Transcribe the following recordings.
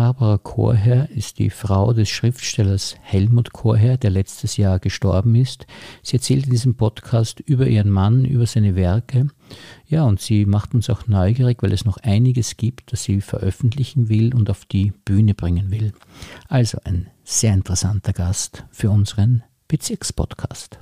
Barbara Chorherr ist die Frau des Schriftstellers Helmut Chorherr, der letztes Jahr gestorben ist. Sie erzählt in diesem Podcast über ihren Mann, über seine Werke. Ja, und sie macht uns auch neugierig, weil es noch einiges gibt, das sie veröffentlichen will und auf die Bühne bringen will. Also ein sehr interessanter Gast für unseren Bezirkspodcast.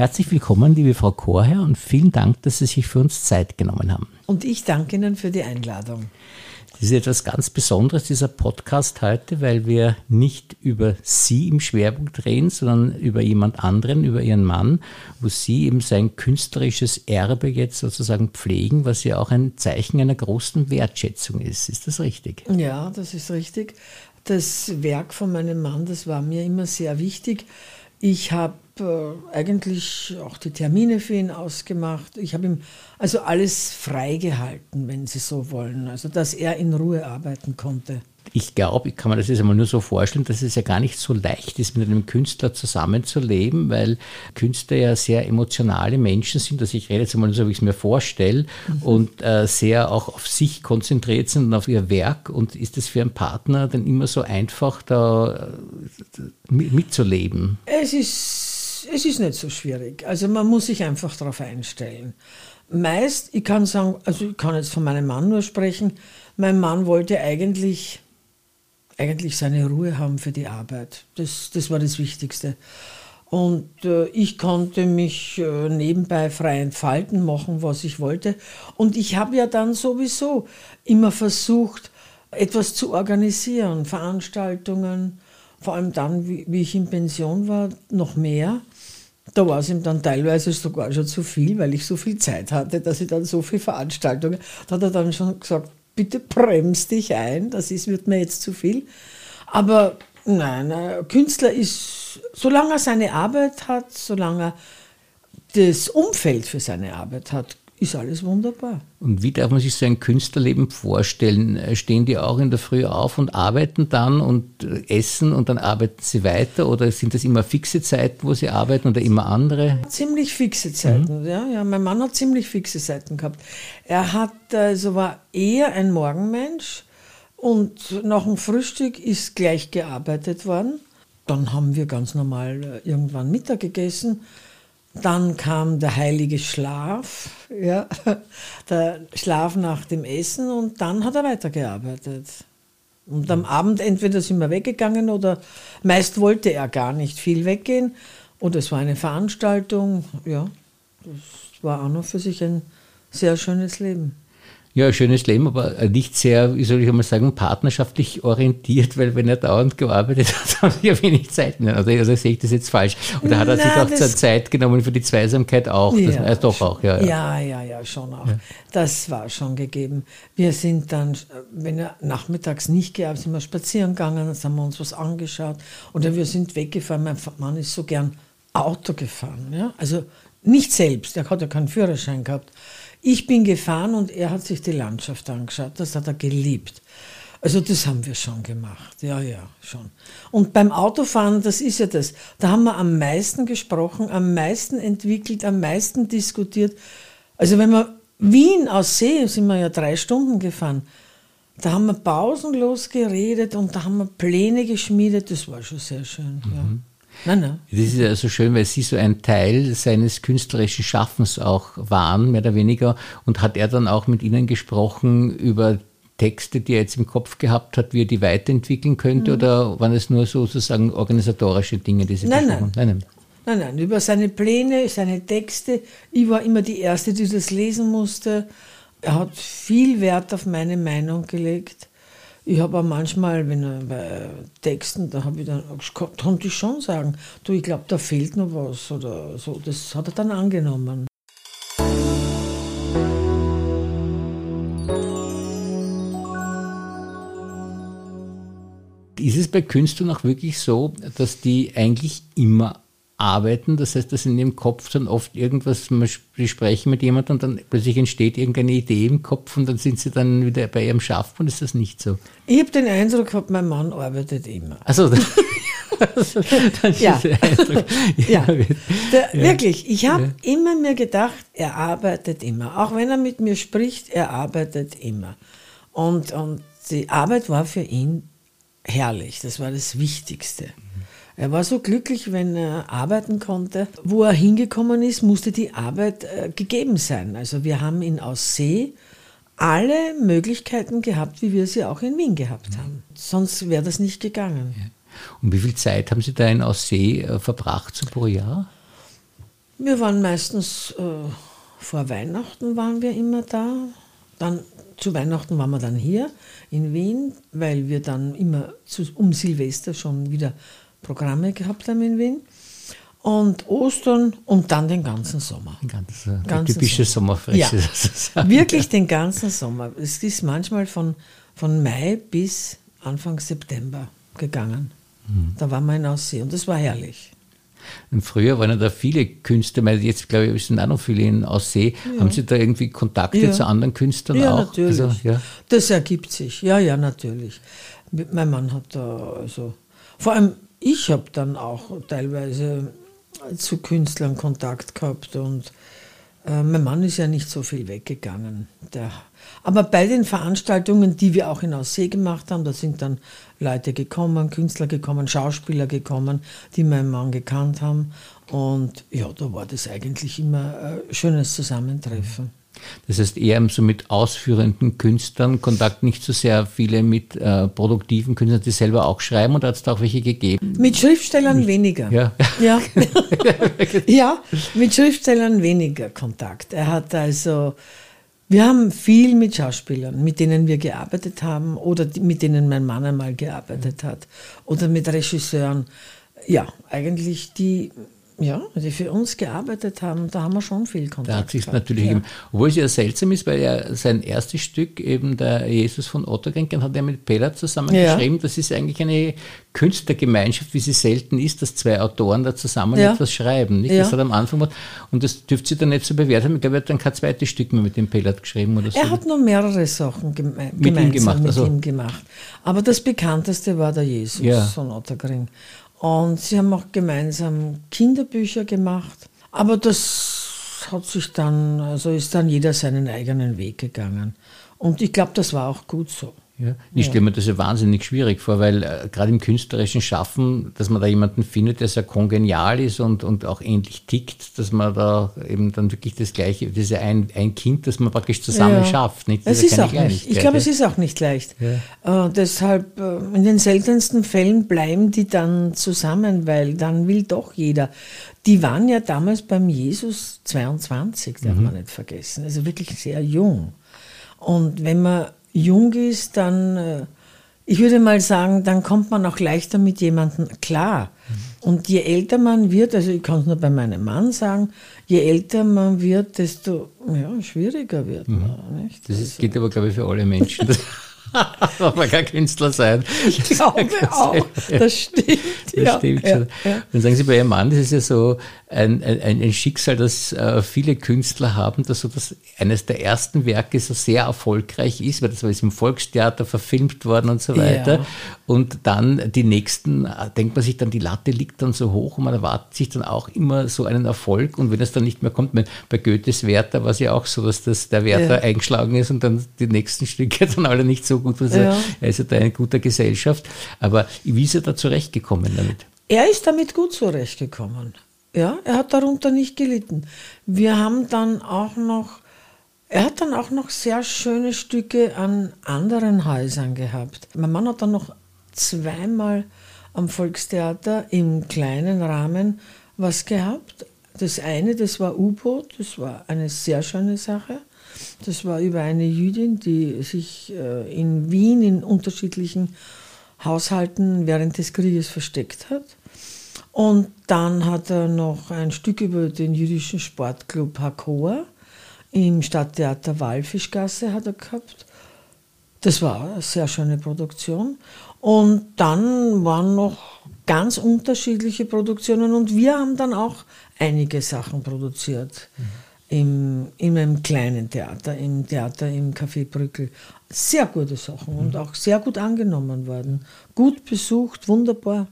Herzlich willkommen, liebe Frau Chorherr, und vielen Dank, dass Sie sich für uns Zeit genommen haben. Und ich danke Ihnen für die Einladung. Das ist etwas ganz Besonderes, dieser Podcast heute, weil wir nicht über Sie im Schwerpunkt reden, sondern über jemand anderen, über Ihren Mann, wo Sie eben sein künstlerisches Erbe jetzt sozusagen pflegen, was ja auch ein Zeichen einer großen Wertschätzung ist. Ist das richtig? Ja, das ist richtig. Das Werk von meinem Mann, das war mir immer sehr wichtig. Ich habe äh, eigentlich auch die Termine für ihn ausgemacht. Ich habe ihm also alles freigehalten, wenn Sie so wollen, also dass er in Ruhe arbeiten konnte ich glaube, ich kann mir das jetzt einmal nur so vorstellen, dass es ja gar nicht so leicht ist, mit einem Künstler zusammenzuleben, weil Künstler ja sehr emotionale Menschen sind. Also ich rede jetzt einmal so, wie ich es mir vorstelle, mhm. und äh, sehr auch auf sich konzentriert sind und auf ihr Werk. Und ist es für einen Partner dann immer so einfach, da äh, mitzuleben? Es ist, es ist nicht so schwierig. Also man muss sich einfach darauf einstellen. Meist, ich kann sagen, also ich kann jetzt von meinem Mann nur sprechen, mein Mann wollte eigentlich eigentlich seine Ruhe haben für die Arbeit. Das, das war das Wichtigste. Und äh, ich konnte mich äh, nebenbei frei entfalten, machen, was ich wollte. Und ich habe ja dann sowieso immer versucht, etwas zu organisieren, Veranstaltungen, vor allem dann, wie, wie ich in Pension war, noch mehr. Da war es ihm dann teilweise sogar schon zu viel, weil ich so viel Zeit hatte, dass ich dann so viele Veranstaltungen, da hat er dann schon gesagt, bitte bremst dich ein, das ist, wird mir jetzt zu viel. Aber nein, ein Künstler ist, solange er seine Arbeit hat, solange er das Umfeld für seine Arbeit hat, ist alles wunderbar. Und wie darf man sich so ein Künstlerleben vorstellen? Stehen die auch in der Früh auf und arbeiten dann und essen und dann arbeiten sie weiter? Oder sind das immer fixe Zeiten, wo sie arbeiten oder immer andere? Ziemlich fixe Zeiten, mhm. ja, ja. Mein Mann hat ziemlich fixe Zeiten gehabt. Er hat, also war eher ein Morgenmensch und nach dem Frühstück ist gleich gearbeitet worden. Dann haben wir ganz normal äh, irgendwann Mittag gegessen dann kam der heilige Schlaf, ja, der Schlaf nach dem Essen und dann hat er weitergearbeitet. Und am Abend entweder sind wir weggegangen oder meist wollte er gar nicht viel weggehen. Oder es war eine Veranstaltung. Ja, das war auch noch für sich ein sehr schönes Leben. Ja, schönes Leben, aber nicht sehr, wie soll ich einmal sagen, partnerschaftlich orientiert, weil wenn er dauernd gearbeitet hat, haben sie ja wenig Zeit mehr. Also, also sehe ich das jetzt falsch. Oder hat er sich auch Zeit genommen für die Zweisamkeit auch? Ja, das, äh, doch auch, ja, ja. Ja, ja, ja, schon auch. Ja. Das war schon gegeben. Wir sind dann, wenn er nachmittags nicht gearbeitet sind wir spazieren gegangen, dann haben wir uns was angeschaut. Oder wir sind weggefahren. Mein Mann ist so gern Auto gefahren. Ja? Also nicht selbst, er hat ja keinen Führerschein gehabt. Ich bin gefahren und er hat sich die Landschaft angeschaut. Das hat er geliebt. Also das haben wir schon gemacht. Ja, ja, schon. Und beim Autofahren, das ist ja das. Da haben wir am meisten gesprochen, am meisten entwickelt, am meisten diskutiert. Also wenn wir Wien aus See, sind wir ja drei Stunden gefahren. Da haben wir pausenlos geredet und da haben wir Pläne geschmiedet. Das war schon sehr schön. Mhm. Ja. Nein, nein. Das ist ja so schön, weil Sie so ein Teil seines künstlerischen Schaffens auch waren, mehr oder weniger. Und hat er dann auch mit Ihnen gesprochen über Texte, die er jetzt im Kopf gehabt hat, wie er die weiterentwickeln könnte? Mhm. Oder waren es nur sozusagen organisatorische Dinge, die Sie nein, nein. nein, nein. Nein, nein, über seine Pläne, seine Texte. Ich war immer die Erste, die das lesen musste. Er hat viel Wert auf meine Meinung gelegt. Ich habe auch manchmal, wenn er bei Texten, da habe ich dann, konnte ich schon sagen, du, ich glaube, da fehlt noch was oder so. Das hat er dann angenommen. Ist es bei Künstlern auch wirklich so, dass die eigentlich immer arbeiten. Das heißt, dass in ihrem Kopf dann oft irgendwas, sie sprechen mit jemandem und dann plötzlich entsteht irgendeine Idee im Kopf und dann sind sie dann wieder bei ihrem Schaffen. Ist das nicht so? Ich habe den Eindruck gehabt, mein Mann arbeitet immer. Also, ja. ja. Der, ja. Wirklich, ich habe ja. immer mir gedacht, er arbeitet immer. Auch wenn er mit mir spricht, er arbeitet immer. Und, und die Arbeit war für ihn herrlich. Das war das Wichtigste. Er war so glücklich, wenn er arbeiten konnte. Wo er hingekommen ist, musste die Arbeit äh, gegeben sein. Also wir haben in Aussee alle Möglichkeiten gehabt, wie wir sie auch in Wien gehabt haben. Sonst wäre das nicht gegangen. Ja. Und wie viel Zeit haben Sie da in Aussee äh, verbracht so pro Jahr? Wir waren meistens äh, vor Weihnachten waren wir immer da. Dann zu Weihnachten waren wir dann hier in Wien, weil wir dann immer zu, um Silvester schon wieder Programme gehabt haben in Wien. Und Ostern und dann den ganzen Sommer. Ganz, äh, ganzen typische Sommer. Sommerfrische. Ja, wirklich den ganzen Sommer. Es ist manchmal von, von Mai bis Anfang September gegangen. Mhm. Da waren wir in Aussee und das war herrlich. Und früher waren ja da viele Künstler, weil jetzt glaube ich, sind auch noch viele in Aussee. Ja. Haben Sie da irgendwie Kontakte ja. zu anderen Künstlern ja, auch? Natürlich. Also, ja, Das ergibt sich. Ja, ja, natürlich. Mein Mann hat da, also, vor allem ich habe dann auch teilweise zu Künstlern Kontakt gehabt und äh, mein Mann ist ja nicht so viel weggegangen. Der, aber bei den Veranstaltungen, die wir auch in Aussee gemacht haben, da sind dann Leute gekommen, Künstler gekommen, Schauspieler gekommen, die meinen Mann gekannt haben. Und ja, da war das eigentlich immer ein schönes Zusammentreffen. Das heißt eher so mit ausführenden Künstlern, Kontakt nicht so sehr viele mit äh, produktiven Künstlern, die selber auch schreiben und hat es da auch welche gegeben? Mit Schriftstellern nicht. weniger. Ja. Ja. ja, mit Schriftstellern weniger Kontakt. Er hat also wir haben viel mit Schauspielern, mit denen wir gearbeitet haben oder mit denen mein Mann einmal gearbeitet hat oder mit Regisseuren. Ja, eigentlich die ja, die für uns gearbeitet haben, da haben wir schon viel Kontakt. Da hat sich natürlich, ja. obwohl es ja seltsam ist, weil er sein erstes Stück, eben der Jesus von Otterkring, hat er mit Pella zusammen ja. geschrieben. Das ist eigentlich eine Künstlergemeinschaft, wie sie selten ist, dass zwei Autoren da zusammen ja. etwas schreiben. Nicht? Das hat am Anfang gemacht. Und das dürfte sie dann nicht so bewerten haben. Ich glaube, er hat dann kein zweites Stück mehr mit dem Pellat geschrieben oder so. Er hat noch mehrere Sachen geme mit ihm gemacht. Mit also. ihm gemacht. Aber das bekannteste war der Jesus von Otterkring. Und sie haben auch gemeinsam Kinderbücher gemacht. Aber das hat sich dann, also ist dann jeder seinen eigenen Weg gegangen. Und ich glaube, das war auch gut so. Ja. Ich stelle mir das ja wahnsinnig schwierig vor, weil äh, gerade im künstlerischen Schaffen, dass man da jemanden findet, der sehr kongenial ist und, und auch ähnlich tickt, dass man da eben dann wirklich das Gleiche, das ist ja ein, ein Kind, das man praktisch zusammen ja. schafft. Nicht? Das es ist, auch nicht. Ich glaube, es ist auch nicht leicht. Äh, deshalb, äh, in den seltensten Fällen bleiben die dann zusammen, weil dann will doch jeder. Die waren ja damals beim Jesus 22, darf mhm. man nicht vergessen. Also wirklich sehr jung. Und wenn man jung ist, dann, äh, ich würde mal sagen, dann kommt man auch leichter mit jemandem klar. Mhm. Und je älter man wird, also ich kann es nur bei meinem Mann sagen, je älter man wird, desto ja, schwieriger wird mhm. man. Nicht? Das also. geht aber, glaube ich, für alle Menschen. Darf man kein Künstler sein. Ich glaube auch. Das stimmt. Das ja, stimmt schon. Ja, Und sagen Sie, bei Ihrem Mann, das ist ja so ein, ein, ein Schicksal, das äh, viele Künstler haben, dass so das eines der ersten Werke so sehr erfolgreich ist, weil das war jetzt im Volkstheater verfilmt worden und so weiter. Und dann die nächsten, äh, denkt man sich dann, die Latte liegt dann so hoch und man erwartet sich dann auch immer so einen Erfolg. Und wenn es dann nicht mehr kommt, bei Goethes Werther war es ja auch so, dass das der Werther eingeschlagen ist und dann die nächsten Stücke dann alle nicht so gut. Also ja. Er ist ja da in guter Gesellschaft. Aber wie ist er da zurechtgekommen damit? Er ist damit gut zurechtgekommen. Ja, er hat darunter nicht gelitten. Wir haben dann auch noch, er hat dann auch noch sehr schöne Stücke an anderen Häusern gehabt. Mein Mann hat dann noch zweimal am Volkstheater im kleinen Rahmen was gehabt. Das eine, das war U-Boot, das war eine sehr schöne Sache. Das war über eine Jüdin, die sich äh, in Wien in unterschiedlichen Haushalten während des Krieges versteckt hat. Und dann hat er noch ein Stück über den jüdischen Sportclub Hakoa im Stadttheater Walfischgasse hat er gehabt. Das war eine sehr schöne Produktion. Und dann waren noch ganz unterschiedliche Produktionen und wir haben dann auch einige Sachen produziert. Mhm. Im, in einem kleinen Theater, im Theater im Café Brückel. Sehr gute Sachen und mhm. auch sehr gut angenommen worden. Gut besucht, wunderbar.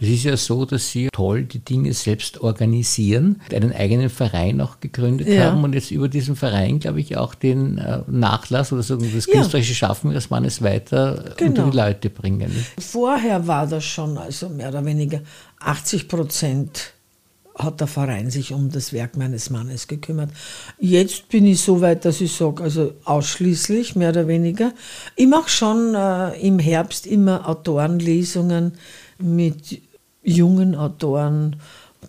Es ist ja so, dass Sie toll die Dinge selbst organisieren, einen eigenen Verein auch gegründet ja. haben und jetzt über diesen Verein, glaube ich, auch den äh, Nachlass oder so das künstlerische Schaffen Ihres Mannes weiter genau. unter die Leute bringen. Vorher war das schon, also mehr oder weniger 80 Prozent hat der Verein sich um das Werk meines Mannes gekümmert. Jetzt bin ich so weit, dass ich sage, also ausschließlich, mehr oder weniger. Ich mache schon äh, im Herbst immer Autorenlesungen mit jungen Autoren,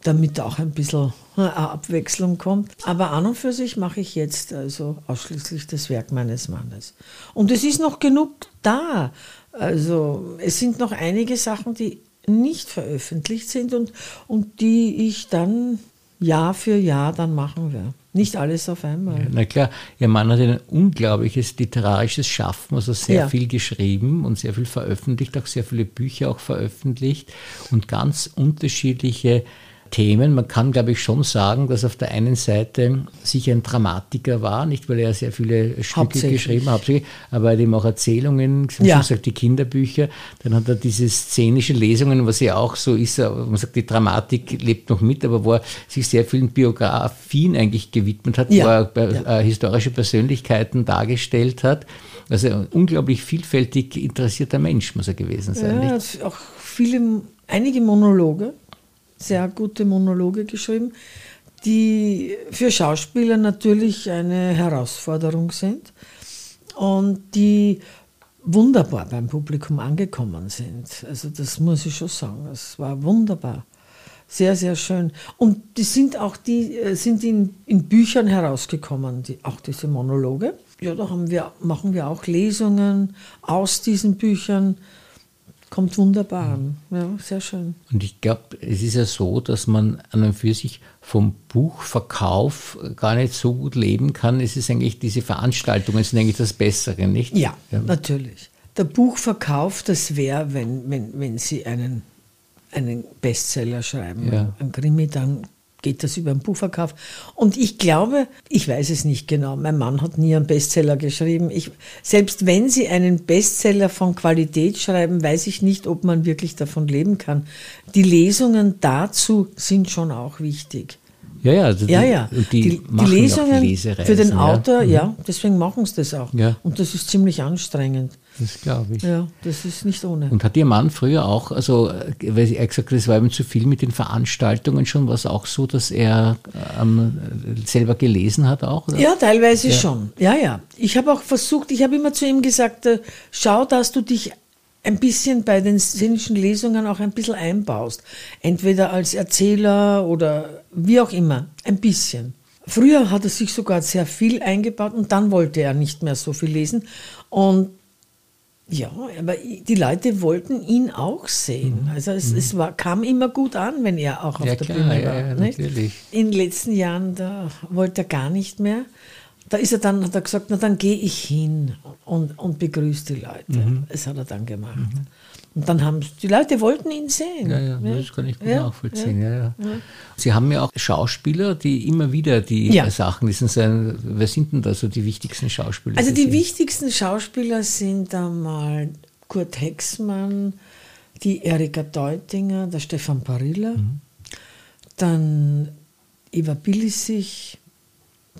damit auch ein bisschen eine Abwechslung kommt. Aber an und für sich mache ich jetzt also ausschließlich das Werk meines Mannes. Und es ist noch genug da. Also es sind noch einige Sachen, die nicht veröffentlicht sind und, und die ich dann Jahr für Jahr dann machen werde. Nicht alles auf einmal. Ja, na klar, Ihr Mann hat ein unglaubliches literarisches Schaffen, also sehr ja. viel geschrieben und sehr viel veröffentlicht, auch sehr viele Bücher auch veröffentlicht und ganz unterschiedliche Themen. Man kann, glaube ich, schon sagen, dass auf der einen Seite sicher ein Dramatiker war, nicht weil er sehr viele Stücke geschrieben hat, aber er hat eben auch Erzählungen, ja. gesagt, die Kinderbücher. Dann hat er diese szenischen Lesungen, was ja auch so ist, man sagt, die Dramatik lebt noch mit, aber wo er sich sehr vielen Biografien eigentlich gewidmet hat, ja. wo er ja. Äh, historische Persönlichkeiten dargestellt hat. Also ein unglaublich vielfältig interessierter Mensch muss er gewesen sein. Ja, auch viele, einige Monologe sehr gute Monologe geschrieben, die für Schauspieler natürlich eine Herausforderung sind und die wunderbar beim Publikum angekommen sind. Also das muss ich schon sagen. Es war wunderbar. Sehr, sehr schön. Und die sind auch die, äh, sind in, in Büchern herausgekommen, die, auch diese Monologe. Ja, da wir, machen wir auch Lesungen aus diesen Büchern kommt wunderbar an. Ja, sehr schön. Und ich glaube, es ist ja so, dass man an und für sich vom Buchverkauf gar nicht so gut leben kann. Es ist eigentlich, diese Veranstaltungen sind eigentlich das Bessere, nicht? Ja, ja. natürlich. Der Buchverkauf, das wäre, wenn, wenn, wenn Sie einen, einen Bestseller schreiben, ja. ein Krimi, dann geht das über den Buchverkauf. Und ich glaube, ich weiß es nicht genau, mein Mann hat nie einen Bestseller geschrieben. Ich, selbst wenn Sie einen Bestseller von Qualität schreiben, weiß ich nicht, ob man wirklich davon leben kann. Die Lesungen dazu sind schon auch wichtig. Ja, ja, also ja, ja. Die, die, die Lesungen für den Autor, ja, mhm. ja deswegen machen sie das auch. Ja. Und das ist ziemlich anstrengend. Das glaube ich. Ja, das ist nicht ohne. Und hat Ihr Mann früher auch, also, weil er gesagt hat, es war ihm zu viel mit den Veranstaltungen schon, war es auch so, dass er ähm, selber gelesen hat auch? Oder? Ja, teilweise ja. schon. Ja, ja. Ich habe auch versucht, ich habe immer zu ihm gesagt, äh, schau, dass du dich ein bisschen bei den szenischen Lesungen auch ein bisschen einbaust. Entweder als Erzähler oder wie auch immer. Ein bisschen. Früher hat er sich sogar sehr viel eingebaut und dann wollte er nicht mehr so viel lesen. Und ja, aber die Leute wollten ihn auch sehen. Mhm. Also es, mhm. es war, kam immer gut an, wenn er auch auf ja, der klar, Bühne war. Ja, natürlich. In den letzten Jahren, da wollte er gar nicht mehr. Da ist er dann, hat er gesagt, na dann gehe ich hin und, und begrüße die Leute. Mhm. Das hat er dann gemacht. Mhm. Und dann haben die Leute wollten ihn sehen. Ja, ja, ja. das kann ich gut ja, nachvollziehen. Ja. Ja, Sie haben ja auch Schauspieler, die immer wieder die Sachen wissen. Sein, wer sind denn da so die wichtigsten Schauspieler? Also die wichtigsten Schauspieler sind einmal Kurt Hexmann, die Erika Deutinger, der Stefan Parilla, mhm. dann Eva Billisich,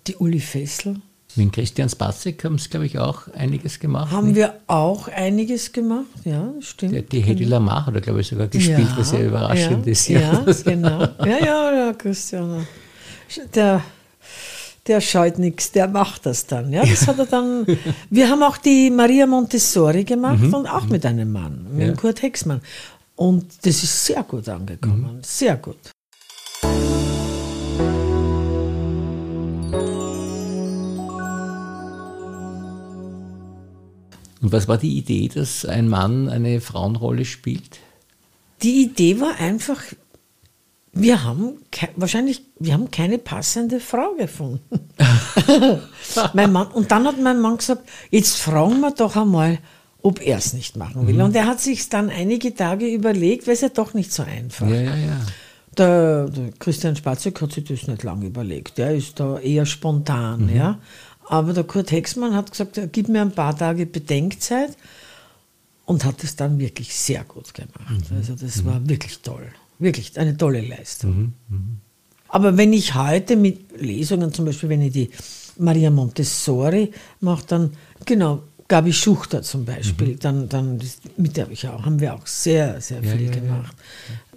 die Uli Fessel. Mit Christian Spassek haben sie, glaube ich, auch einiges gemacht. Haben nicht? wir auch einiges gemacht, ja, stimmt. Die, die Hedy Lamar hat er, glaube ich, sogar gespielt, ja, was sehr überraschend ja, ist. Ja, ja genau. Ja, ja, ja, Christian. Der, der scheut nichts, der macht das dann. Ja, das hat er dann. Wir haben auch die Maria Montessori gemacht mhm. und auch mit einem Mann, mit ja. Kurt Hexmann. Und das ist sehr gut angekommen, mhm. sehr gut. Und was war die Idee, dass ein Mann eine Frauenrolle spielt? Die Idee war einfach, wir haben wahrscheinlich, wir haben keine passende Frau gefunden. mein Mann, und dann hat mein Mann gesagt, jetzt fragen wir doch einmal, ob er es nicht machen will. Mhm. Und er hat sich dann einige Tage überlegt, weil es ja doch nicht so einfach. Ja, ja, ja. Der, der Christian Spatzek hat sich das nicht lange überlegt. Der ist da eher spontan, mhm. ja. Aber der Kurt Hexmann hat gesagt, gib mir ein paar Tage Bedenkzeit und hat es dann wirklich sehr gut gemacht. Mhm. Also das mhm. war wirklich toll. Wirklich eine tolle Leistung. Mhm. mhm. Aber wenn ich heute mit Lesungen, zum Beispiel wenn ich die Maria Montessori mache, dann, genau, Gabi Schuchter zum Beispiel, mhm. dann, dann mit der ich auch, haben wir auch sehr, sehr viel ja, ja, gemacht.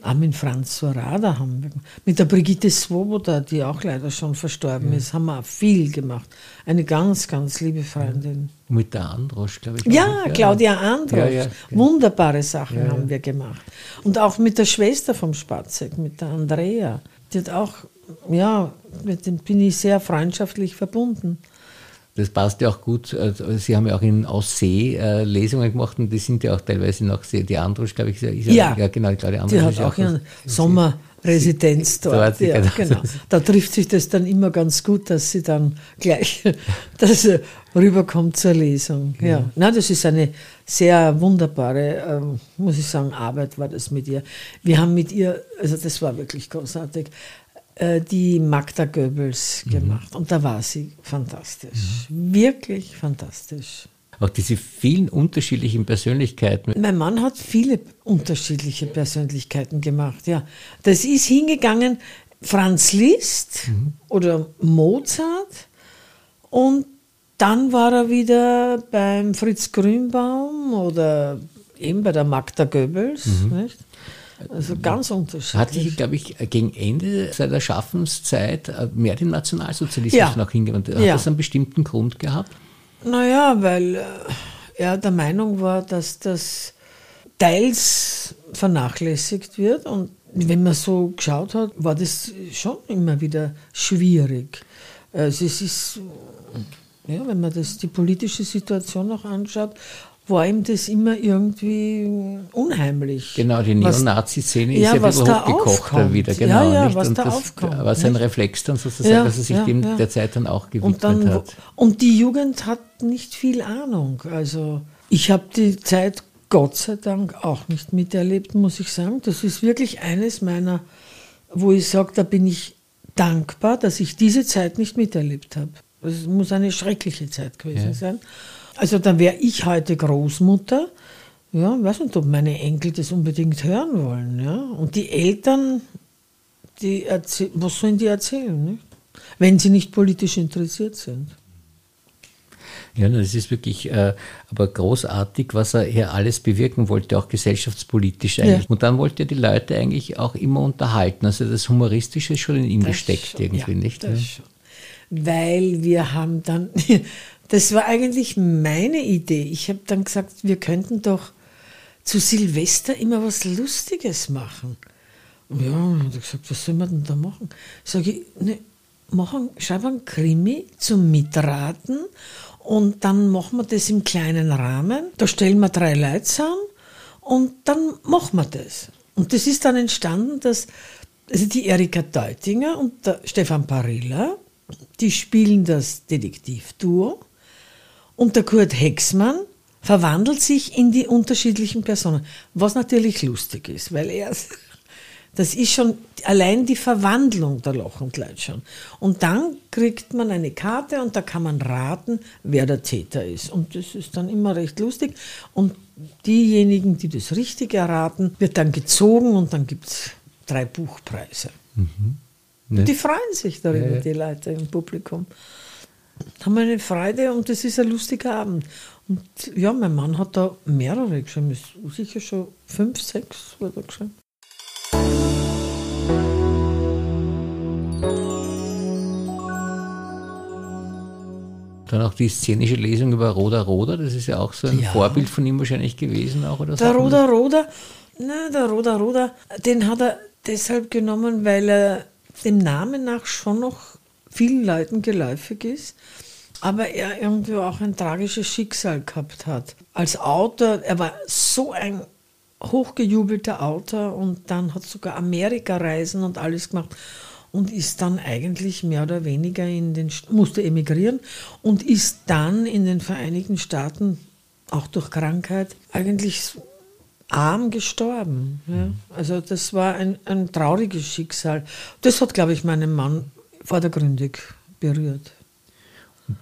Ja. Armin Franz Sorada haben wir Mit der Brigitte Svoboda, die auch leider schon verstorben ist, haben wir auch viel gemacht. Eine ganz, ganz liebe Freundin. Mit der Androsch, glaube ich. Ja, Claudia Androsch. Wunderbare Sachen haben wir gemacht. Und auch mit der Schwester vom Spatzek, mit der Andrea. Die hat auch, ja, mit dem bin ich sehr freundschaftlich verbunden. Das passt ja auch gut. Also, Sie haben ja auch in Aussee äh, Lesungen gemacht und die sind ja auch teilweise noch sehr, die Androsch, glaube ich, ist ja, ja, genau, ich glaube, die Androsch die hat auch, auch eine Sommerresidenz dort. Ja, genau. Da trifft sich das dann immer ganz gut, dass sie dann gleich dass rüberkommt zur Lesung. Ja. ja. Na, das ist eine sehr wunderbare, ähm, muss ich sagen, Arbeit war das mit ihr. Wir haben mit ihr, also das war wirklich großartig. Äh, die Magda Goebbels mhm. gemacht. Und da war sie fantastisch. Mhm. Wirklich fantastisch. Auch diese vielen unterschiedlichen Persönlichkeiten. Mein Mann hat viele unterschiedliche Persönlichkeiten gemacht, ja. Das ist hingegangen, Franz Liszt mhm. oder Mozart und dann war er wieder beim Fritz Grünbaum oder eben bei der Magda Goebbels, mhm. nicht? Also ganz unterschiedlich. Hat sich, glaube ich, gegen Ende seiner Schaffenszeit äh, mehr den Nationalsozialismus ja. noch hingewandt. Hat ja. das einen bestimmten Grund gehabt? Naja, weil äh, er der Meinung war, dass das teils vernachlässigt wird und wenn man so geschaut hat, war das schon immer wieder schwierig. Also es ist, ja, wenn man das, die politische Situation noch anschaut, war ihm das immer irgendwie unheimlich. Genau, die Neonazi-Szene ist ja, ja was hochgekocht dann wieder. Genau, ja, ja, nicht? was und da das aufkommt. war sein Reflex dann sozusagen, ja, dass er sich ja, dem ja. der Zeit dann auch gewidmet und dann, hat. Und die Jugend hat nicht viel Ahnung. Also ich habe die Zeit Gott sei Dank auch nicht miterlebt, muss ich sagen. Das ist wirklich eines meiner, wo ich sage, da bin ich dankbar, dass ich diese Zeit nicht miterlebt habe. Es muss eine schreckliche Zeit gewesen sein. Also dann wäre ich heute Großmutter. Ja, weiß nicht, ob meine Enkel das unbedingt hören wollen. Ja? Und die Eltern, die was sollen die erzählen, nicht? wenn sie nicht politisch interessiert sind? Ja, das ist wirklich äh, aber großartig, was er hier alles bewirken wollte, auch gesellschaftspolitisch eigentlich. Ja. Und dann wollte er die Leute eigentlich auch immer unterhalten. Also das Humoristische ist schon in ihm das gesteckt schon, irgendwie, ja, nicht? Das schon. Weil wir haben dann, das war eigentlich meine Idee. Ich habe dann gesagt, wir könnten doch zu Silvester immer was Lustiges machen. Ja, hat er gesagt, was soll man denn da machen? Sage ich, ne, machen, schreiben einen Krimi zum Mitraten und dann machen wir das im kleinen Rahmen. Da stellen wir drei Leute zusammen und dann machen wir das. Und das ist dann entstanden, dass also die Erika Deutinger und der Stefan Parilla, die spielen das Detektivduo und der Kurt Hexmann verwandelt sich in die unterschiedlichen Personen, was natürlich lustig ist, weil er, das ist schon allein die Verwandlung der Loch und Leid schon. Und dann kriegt man eine Karte und da kann man raten, wer der Täter ist. Und das ist dann immer recht lustig. Und diejenigen, die das richtig erraten, wird dann gezogen und dann gibt es drei Buchpreise. Mhm. Ne? Die freuen sich darüber, ja, ja. die Leute im Publikum haben wir eine Freude und es ist ein lustiger Abend. Und ja, mein Mann hat da mehrere geschrieben, sicher schon fünf, sechs wurde geschrieben. Dann auch die szenische Lesung über Roda Roda, das ist ja auch so ein ja. Vorbild von ihm wahrscheinlich gewesen. Auch, oder der Roda Roda, na, der Roda Roda, den hat er deshalb genommen, weil er dem Namen nach schon noch vielen Leuten geläufig ist, aber er irgendwie auch ein tragisches Schicksal gehabt hat. Als Autor, er war so ein hochgejubelter Autor und dann hat sogar Amerika-Reisen und alles gemacht. und ist dann eigentlich mehr oder weniger in den, musste emigrieren und ist dann in den Vereinigten Staaten, auch durch Krankheit, eigentlich arm gestorben. Ja. Also das war ein, ein trauriges Schicksal. Das hat, glaube ich, meinen Mann vordergründig berührt.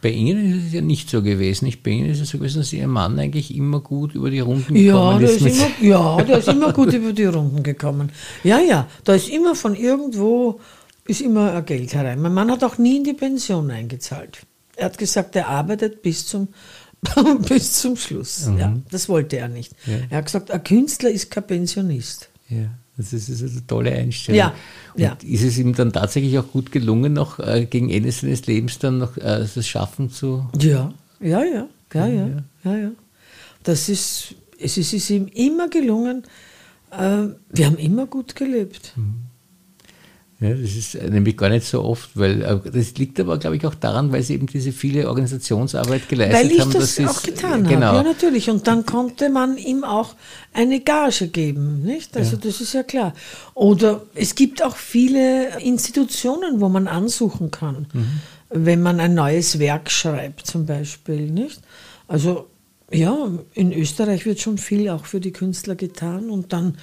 Bei Ihnen ist es ja nicht so gewesen. Nicht? Bei Ihnen ist es so gewesen, dass Ihr Mann eigentlich immer gut über die Runden ja, gekommen ist. ist immer, ja, der ist immer gut über die Runden gekommen. Ja, ja, da ist immer von irgendwo ist immer ein Geld herein. Mein Mann hat auch nie in die Pension eingezahlt. Er hat gesagt, er arbeitet bis zum, bis zum Schluss. Mhm. Ja, das wollte er nicht. Ja. Er hat gesagt, ein Künstler ist kein Pensionist. Ja. Das ist, eine tolle Einstellung. Ja, ja. ist es ihm dann tatsächlich auch gut gelungen, noch äh, gegen Ende seines Lebens dann noch äh, das Schaffen zu? Ja, ja, ja, ja, ja, ja, ja. Das ist, es ist, ist ihm immer gelungen. Äh, wir haben immer gut gelebt. Mhm. Ja, das ist nämlich gar nicht so oft, weil äh, das liegt aber, glaube ich, auch daran, weil sie eben diese viele Organisationsarbeit geleistet haben. Weil ich haben, das auch getan genau. habe, ja natürlich. Und dann konnte man ihm auch eine Gage geben, nicht? Also ja. das ist ja klar. Oder es gibt auch viele Institutionen, wo man ansuchen kann, mhm. wenn man ein neues Werk schreibt zum Beispiel, nicht? Also ja, in Österreich wird schon viel auch für die Künstler getan und dann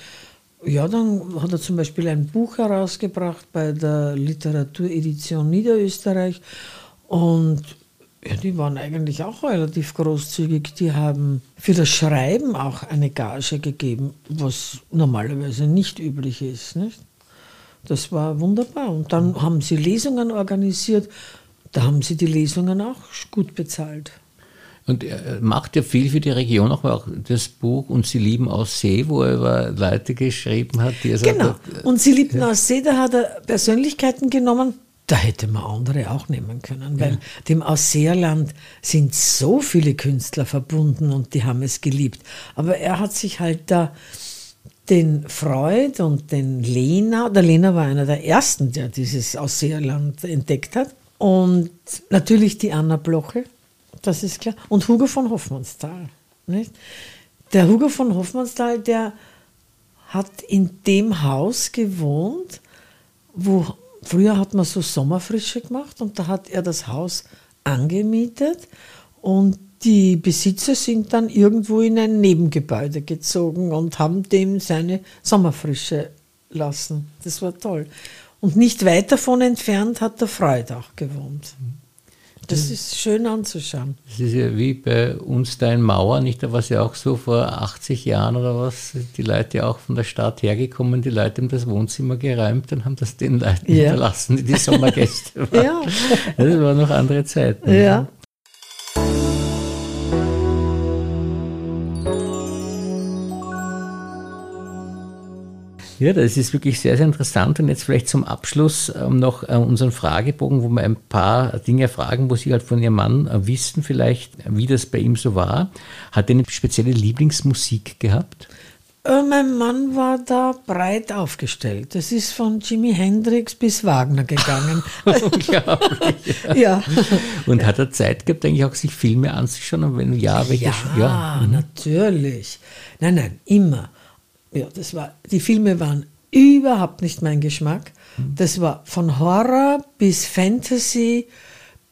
ja, dann hat er zum Beispiel ein Buch herausgebracht bei der Literaturedition Niederösterreich und ja, die waren eigentlich auch relativ großzügig. Die haben für das Schreiben auch eine Gage gegeben, was normalerweise nicht üblich ist. Nicht? Das war wunderbar. Und dann haben sie Lesungen organisiert. Da haben sie die Lesungen auch gut bezahlt. Und er macht ja viel für die Region, auch, auch das Buch Und Sie lieben aus See, wo er über Leute geschrieben hat, die er Genau. Sagt, und Sie liebten ja. aus See, da hat er Persönlichkeiten genommen, da hätte man andere auch nehmen können, weil ja. dem Ausseerland sind so viele Künstler verbunden und die haben es geliebt. Aber er hat sich halt da den Freud und den Lena, der Lena war einer der ersten, der dieses Ausseerland entdeckt hat. Und natürlich die Anna Bloche, das ist klar. Und Hugo von Hoffmannsthal. Nicht? Der Hugo von Hoffmannsthal, der hat in dem Haus gewohnt, wo früher hat man so Sommerfrische gemacht und da hat er das Haus angemietet und die Besitzer sind dann irgendwo in ein Nebengebäude gezogen und haben dem seine Sommerfrische lassen. Das war toll. Und nicht weit davon entfernt hat der Freud auch gewohnt. Mhm. Das ist schön anzuschauen. Das ist ja wie bei uns da in Mauer, nicht? Da war es ja auch so vor 80 Jahren oder was, die Leute auch von der Stadt hergekommen, die Leute haben das Wohnzimmer geräumt und haben das den Leuten ja. hinterlassen, die die Sommergäste waren. ja. Das waren noch andere Zeiten. Ja. Ja, das ist wirklich sehr, sehr interessant. Und jetzt vielleicht zum Abschluss ähm, noch äh, unseren Fragebogen, wo wir ein paar Dinge fragen, wo Sie halt von Ihrem Mann äh, wissen, vielleicht, wie das bei ihm so war. Hat er eine spezielle Lieblingsmusik gehabt? Äh, mein Mann war da breit aufgestellt. Das ist von Jimi Hendrix bis Wagner gegangen. Unglaublich. ja. Und hat er Zeit gehabt, eigentlich auch sich Filme anzuschauen? Und wenn ja, welche? Ja, ja. Mhm. natürlich. Nein, nein, immer ja, das war, die Filme waren überhaupt nicht mein Geschmack. Das war von Horror bis Fantasy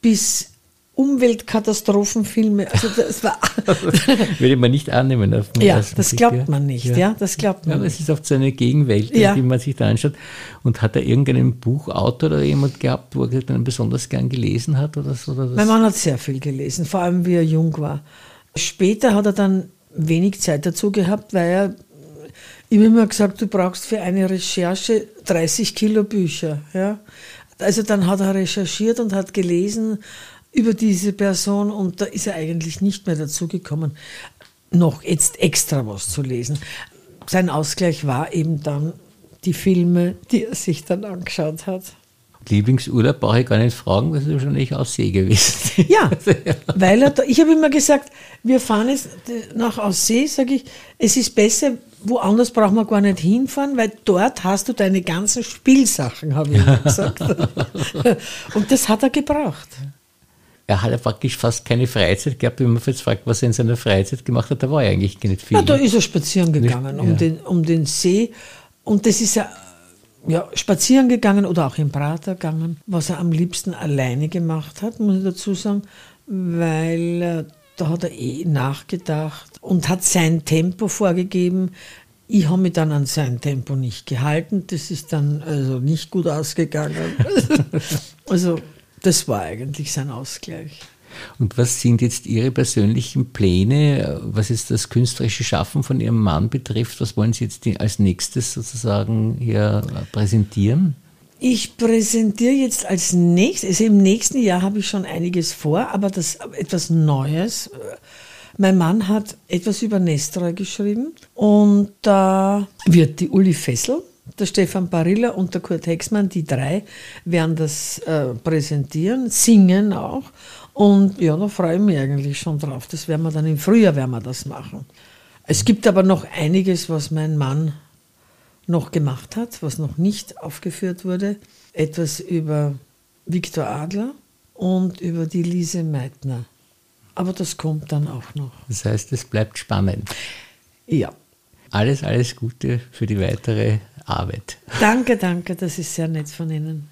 bis Umweltkatastrophenfilme. Also das war würde man nicht annehmen. Auf ja, das Blick, glaubt man nicht. Ja. ja. das glaubt man. Ja, es ist oft so eine Gegenwelt, ja. die man sich da anschaut. Und hat er irgendeinen Buchautor oder jemand gehabt, wo er dann besonders gern gelesen hat oder so? Oder mein Mann hat sehr viel gelesen, vor allem wie er jung war. Später hat er dann wenig Zeit dazu gehabt, weil er ich habe immer gesagt, du brauchst für eine Recherche 30 Kilo Bücher. Ja? Also dann hat er recherchiert und hat gelesen über diese Person und da ist er eigentlich nicht mehr dazu gekommen, noch jetzt extra was zu lesen. Sein Ausgleich war eben dann die Filme, die er sich dann angeschaut hat. Lieblingsurlaub brauche ich gar nicht fragen, das ist wahrscheinlich Aussee gewesen. Ja, weil er da, ich habe immer gesagt, wir fahren jetzt nach Aussee, sage ich, es ist besser, woanders braucht man gar nicht hinfahren, weil dort hast du deine ganzen Spielsachen, habe ich immer gesagt. Und das hat er gebraucht. Er hat ja praktisch fast keine Freizeit gehabt. Wenn man jetzt fragt, was er in seiner Freizeit gemacht hat, da war er eigentlich nicht viel. Ja, da ist er spazieren gegangen nicht, um, ja. den, um den See. Und das ist ja ja, spazieren gegangen oder auch im Prater gegangen, was er am liebsten alleine gemacht hat, muss ich dazu sagen, weil äh, da hat er eh nachgedacht und hat sein Tempo vorgegeben. Ich habe mich dann an sein Tempo nicht gehalten. Das ist dann also nicht gut ausgegangen. also das war eigentlich sein Ausgleich. Und was sind jetzt Ihre persönlichen Pläne, was jetzt das künstlerische Schaffen von Ihrem Mann betrifft? Was wollen Sie jetzt als nächstes sozusagen hier präsentieren? Ich präsentiere jetzt als nächstes, also im nächsten Jahr habe ich schon einiges vor, aber das etwas Neues. Mein Mann hat etwas über Nestor geschrieben und da wird die Uli Fessel, der Stefan Barilla und der Kurt Hexmann, die drei, werden das äh, präsentieren, singen auch. Und ja, da freue ich mich eigentlich schon drauf. Das werden wir dann im Frühjahr werden wir das machen. Es gibt aber noch einiges, was mein Mann noch gemacht hat, was noch nicht aufgeführt wurde. Etwas über Viktor Adler und über die Lise Meitner. Aber das kommt dann auch noch. Das heißt, es bleibt spannend. Ja. Alles, alles Gute für die weitere Arbeit. Danke, danke, das ist sehr nett von Ihnen.